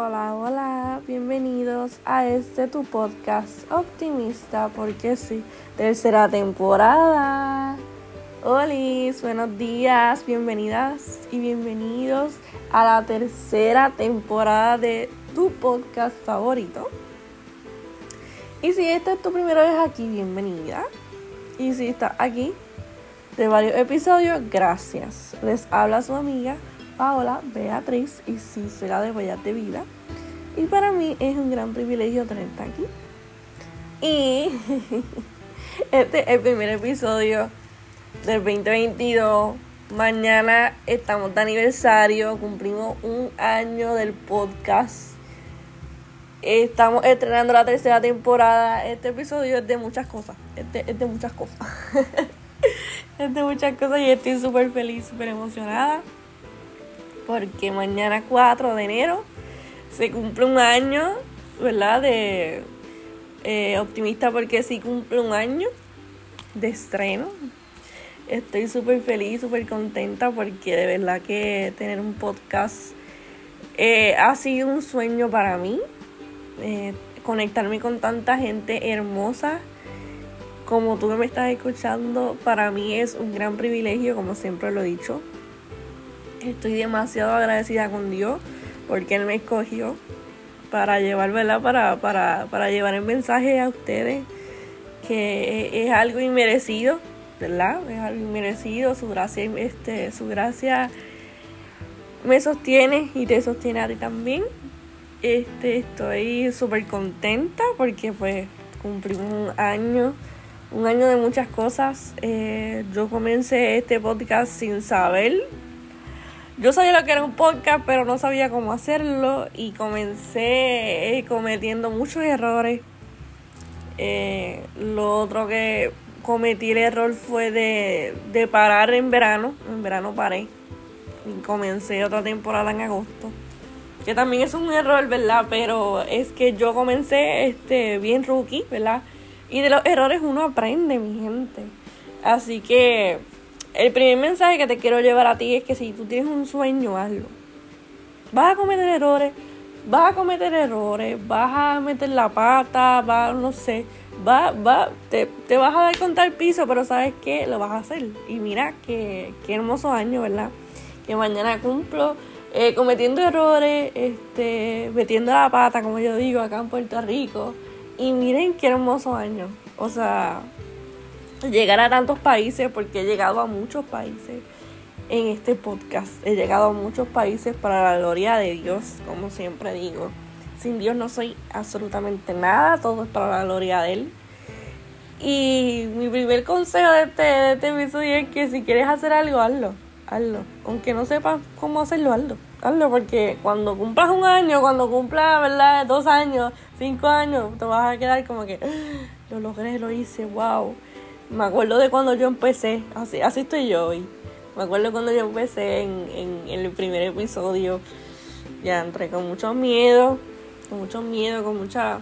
Hola, hola, bienvenidos a este tu podcast optimista, porque sí, tercera temporada. Hola, buenos días, bienvenidas y bienvenidos a la tercera temporada de tu podcast favorito. Y si esta es tu primera vez aquí, bienvenida. Y si estás aquí de varios episodios, gracias. Les habla su amiga Paola Beatriz y sí, será de Vallas de Vida. Y para mí es un gran privilegio tenerte aquí. Y este es el primer episodio del 2022. Mañana estamos de aniversario, cumplimos un año del podcast. Estamos estrenando la tercera temporada. Este episodio es de muchas cosas. Este es de muchas cosas. es de muchas cosas y estoy súper feliz, súper emocionada porque mañana 4 de enero se cumple un año, ¿verdad? De eh, optimista porque sí cumple un año de estreno. Estoy súper feliz, súper contenta porque de verdad que tener un podcast eh, ha sido un sueño para mí. Eh, conectarme con tanta gente hermosa como tú que me estás escuchando, para mí es un gran privilegio, como siempre lo he dicho. Estoy demasiado agradecida con Dios porque Él me escogió para llevar, ¿verdad? Para, para, para llevar el mensaje a ustedes que es, algo inmerecido, ¿verdad? Es algo inmerecido, su gracia, este, su gracia me sostiene y te sostiene a ti también. Este, estoy súper contenta porque pues cumplimos un año, un año de muchas cosas. Eh, yo comencé este podcast sin saber yo sabía lo que era un podcast, pero no sabía cómo hacerlo y comencé eh, cometiendo muchos errores. Eh, lo otro que cometí el error fue de, de parar en verano. En verano paré y comencé otra temporada en agosto. Que también es un error, ¿verdad? Pero es que yo comencé este bien rookie, ¿verdad? Y de los errores uno aprende, mi gente. Así que el primer mensaje que te quiero llevar a ti es que si tú tienes un sueño, hazlo. Vas a cometer errores, vas a cometer errores, vas a meter la pata, vas, no sé, va, va, te, te vas a dar contra el piso, pero sabes que lo vas a hacer. Y mira qué, qué hermoso año, ¿verdad? Que mañana cumplo eh, cometiendo errores, este, metiendo la pata, como yo digo, acá en Puerto Rico. Y miren qué hermoso año. O sea, llegar a tantos países porque he llegado a muchos países en este podcast. He llegado a muchos países para la gloria de Dios, como siempre digo. Sin Dios no soy absolutamente nada, todo es para la gloria de Él. Y mi primer consejo de este, de este episodio es que si quieres hacer algo, hazlo. Hazlo. Aunque no sepas cómo hacerlo, hazlo. Hazlo porque cuando cumplas un año, cuando cumplas, ¿verdad? Dos años, cinco años, te vas a quedar como que ah, lo logré, lo hice, wow. Me acuerdo de cuando yo empecé, así, así estoy yo hoy. Me acuerdo cuando yo empecé en, en, el primer episodio. Ya entré con mucho miedo, con mucho miedo, con mucha...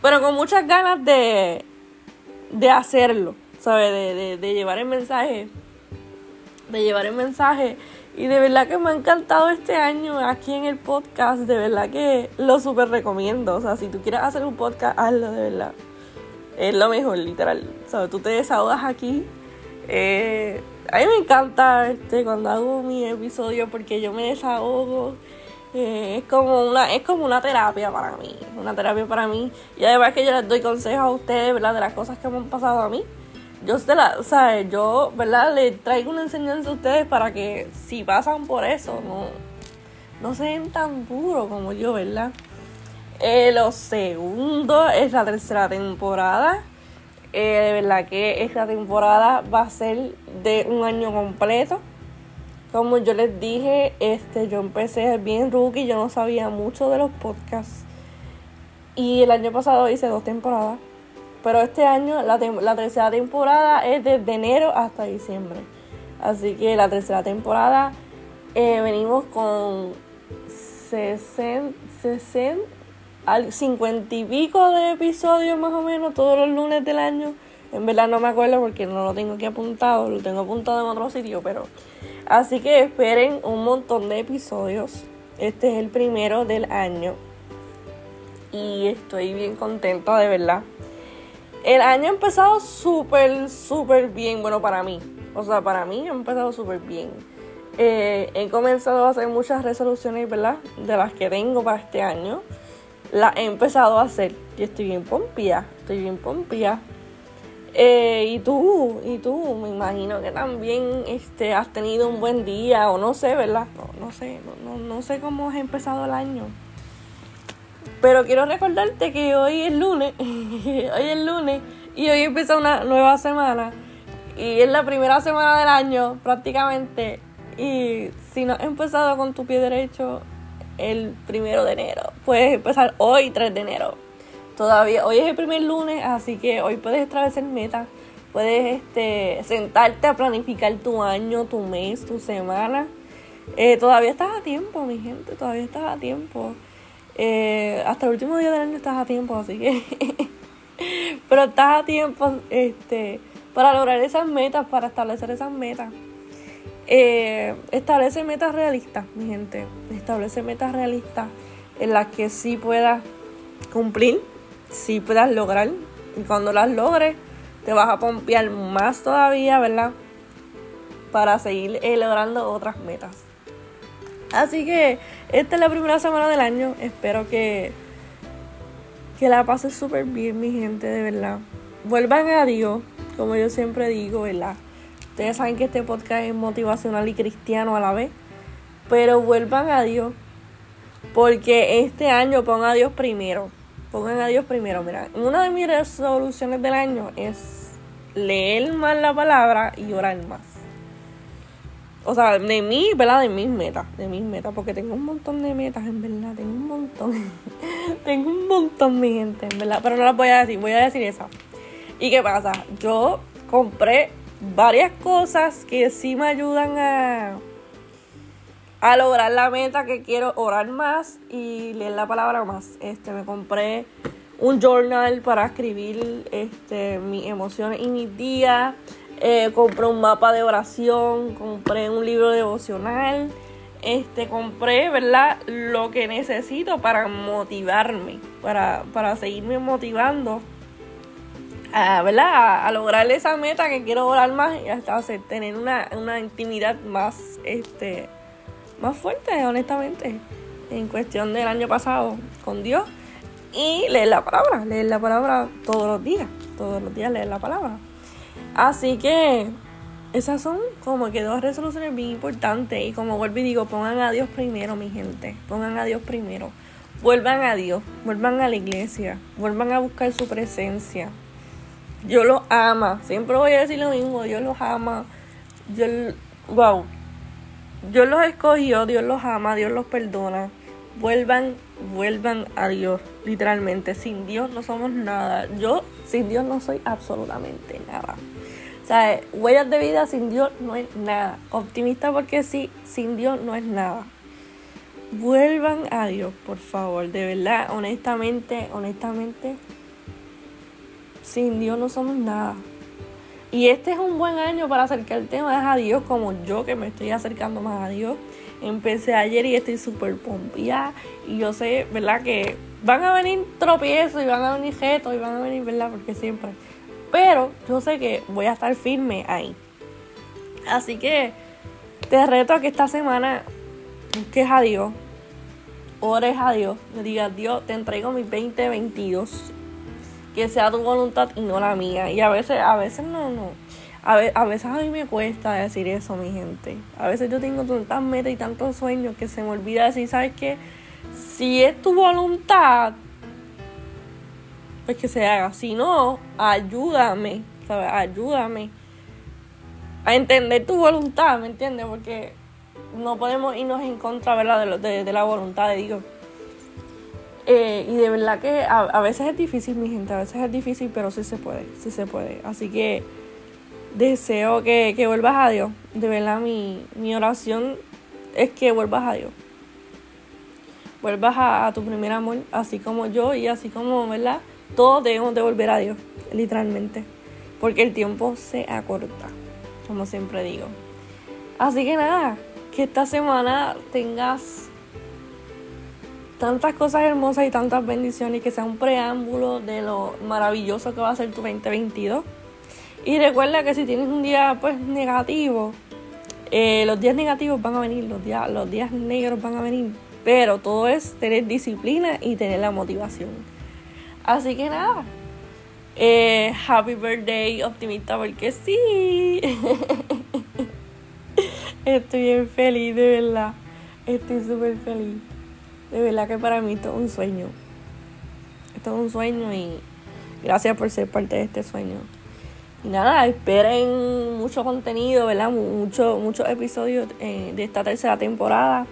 Pero con muchas ganas de, de hacerlo, ¿sabes? De, de, de llevar el mensaje. De llevar el mensaje. Y de verdad que me ha encantado este año aquí en el podcast. De verdad que lo súper recomiendo. O sea, si tú quieres hacer un podcast, hazlo de verdad es lo mejor, literal. ¿Sabes? Tú te desahogas aquí. Eh, a mí me encanta este, cuando hago mi episodio porque yo me desahogo. Eh, es como una es como una terapia para mí, una terapia para mí. Y además que yo les doy consejos a ustedes, ¿verdad? De las cosas que me han pasado a mí. Yo, la, o sea, yo, ¿verdad? Les traigo una enseñanza a ustedes para que si pasan por eso, no, no sean tan duros como yo, ¿verdad? Eh, lo segundo es la tercera temporada. Eh, de verdad que esta temporada va a ser de un año completo. Como yo les dije, este, yo empecé bien rookie, yo no sabía mucho de los podcasts. Y el año pasado hice dos temporadas. Pero este año la, la tercera temporada es desde enero hasta diciembre. Así que la tercera temporada eh, venimos con 60, 60 al cincuenta y pico de episodios más o menos todos los lunes del año. En verdad no me acuerdo porque no lo tengo aquí apuntado, lo tengo apuntado en otro sitio, pero así que esperen un montón de episodios. Este es el primero del año. Y estoy bien contenta, de verdad. El año ha empezado súper, súper bien. Bueno, para mí. O sea, para mí ha empezado súper bien. Eh, he comenzado a hacer muchas resoluciones, ¿verdad? De las que tengo para este año. Las he empezado a hacer. Y estoy bien pompía. Estoy bien pompía. Eh, y tú, y tú, me imagino que también este, has tenido un buen día, o no sé, ¿verdad? No, no sé, no, no, sé cómo has empezado el año. Pero quiero recordarte que hoy es lunes, hoy es lunes, y hoy empieza una nueva semana. Y es la primera semana del año, prácticamente. Y si no has empezado con tu pie derecho el primero de enero, puedes empezar hoy, 3 de enero todavía, hoy es el primer lunes, así que hoy puedes establecer metas, puedes este, sentarte a planificar tu año, tu mes, tu semana. Eh, todavía estás a tiempo, mi gente, todavía estás a tiempo. Eh, hasta el último día del año estás a tiempo, así que... Pero estás a tiempo este, para lograr esas metas, para establecer esas metas. Eh, establece metas realistas, mi gente. Establece metas realistas en las que sí puedas cumplir si puedas lograr. Y cuando las logres, te vas a pompear más todavía, ¿verdad? Para seguir logrando otras metas. Así que esta es la primera semana del año. Espero que, que la pases súper bien, mi gente, de verdad. Vuelvan a Dios, como yo siempre digo, ¿verdad? Ustedes saben que este podcast es motivacional y cristiano a la vez. Pero vuelvan a Dios. Porque este año ponga a Dios primero pongan a Dios primero. Mira, una de mis resoluciones del año es leer más la palabra y orar más. O sea, de mí, ¿verdad? De mis metas, de mis metas, porque tengo un montón de metas, en verdad, tengo un montón. tengo un montón, mi gente, en verdad, pero no las voy a decir, voy a decir esa. ¿Y qué pasa? Yo compré varias cosas que sí me ayudan a a lograr la meta que quiero orar más y leer la palabra más. Este, me compré un journal para escribir este, mis emociones y mis días. Eh, compré un mapa de oración, compré un libro devocional, este, compré, ¿verdad? Lo que necesito para motivarme, para, para seguirme motivando, a, ¿verdad? A, lograr esa meta que quiero orar más y hasta tener una, una intimidad más, este, más fuerte, honestamente, en cuestión del año pasado con Dios. Y leer la palabra, leer la palabra todos los días, todos los días leer la palabra. Así que esas son como que dos resoluciones bien importantes. Y como vuelvo y digo, pongan a Dios primero, mi gente. Pongan a Dios primero. Vuelvan a Dios, vuelvan a la iglesia, vuelvan a buscar su presencia. Yo los ama, siempre voy a decir lo mismo, Dios los ama. Yo, wow, Dios los escogió, Dios los ama, Dios los perdona. Vuelvan, vuelvan a Dios, literalmente. Sin Dios no somos nada. Yo sin Dios no soy absolutamente nada. O sea, huellas de vida sin Dios no es nada. Optimista porque sí, sin Dios no es nada. Vuelvan a Dios, por favor. De verdad, honestamente, honestamente, sin Dios no somos nada. Y este es un buen año para acercarte más a Dios, como yo que me estoy acercando más a Dios. Empecé ayer y estoy súper pompía. Y yo sé, ¿verdad? Que van a venir tropiezos y van a venir retos y van a venir, ¿verdad? Porque siempre. Pero yo sé que voy a estar firme ahí. Así que te reto a que esta semana busques a Dios, ores a Dios, le digas, Dios, te entrego mis 2022 que sea tu voluntad y no la mía. Y a veces, a veces no, no. A, a veces a mí me cuesta decir eso, mi gente. A veces yo tengo tantas metas y tantos sueños que se me olvida decir, ¿sabes qué? Si es tu voluntad, pues que se haga. Si no, ayúdame, ¿sabes? Ayúdame a entender tu voluntad, ¿me entiendes? Porque no podemos irnos en contra, ¿verdad? De, de la voluntad de Dios. Eh, y de verdad que a, veces es difícil, mi gente, a veces es difícil, pero sí se puede, sí se puede. Así que deseo que, vuelvas a Dios. De verdad, mi, oración es que vuelvas a Dios. Vuelvas a, tu primer amor, así como yo y así como, ¿verdad? Todos debemos de volver a Dios, literalmente. Porque el tiempo se acorta, como siempre digo. Así que nada, que esta semana tengas tantas cosas hermosas y tantas bendiciones que sea un preámbulo de lo maravilloso que va a ser tu 2022. Y recuerda que si tienes un día pues negativo, eh, los días negativos van a venir, los días, los días negros van a venir, pero todo es tener disciplina y tener la motivación. Así que nada, eh, happy birthday optimista porque sí. Estoy bien feliz, de verdad. Estoy súper feliz. De verdad que para mí esto es un sueño. Esto es un sueño y gracias por ser parte de este sueño. Nada, esperen mucho contenido, ¿verdad? Mucho, muchos episodios eh, de esta tercera temporada.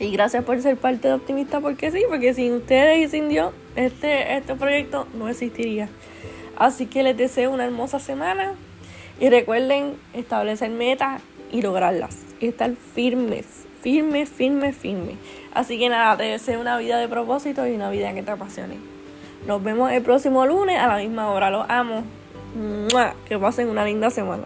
Y gracias por ser parte de Optimista, porque sí, porque sin ustedes y sin Dios, este, este proyecto no existiría. Así que les deseo una hermosa semana y recuerden establecer metas y lograrlas. Y estar firmes, firmes, firmes, firmes. Así que nada, te deseo una vida de propósito y una vida que te apasione. Nos vemos el próximo lunes a la misma hora. Los amo. Que pasen una linda semana.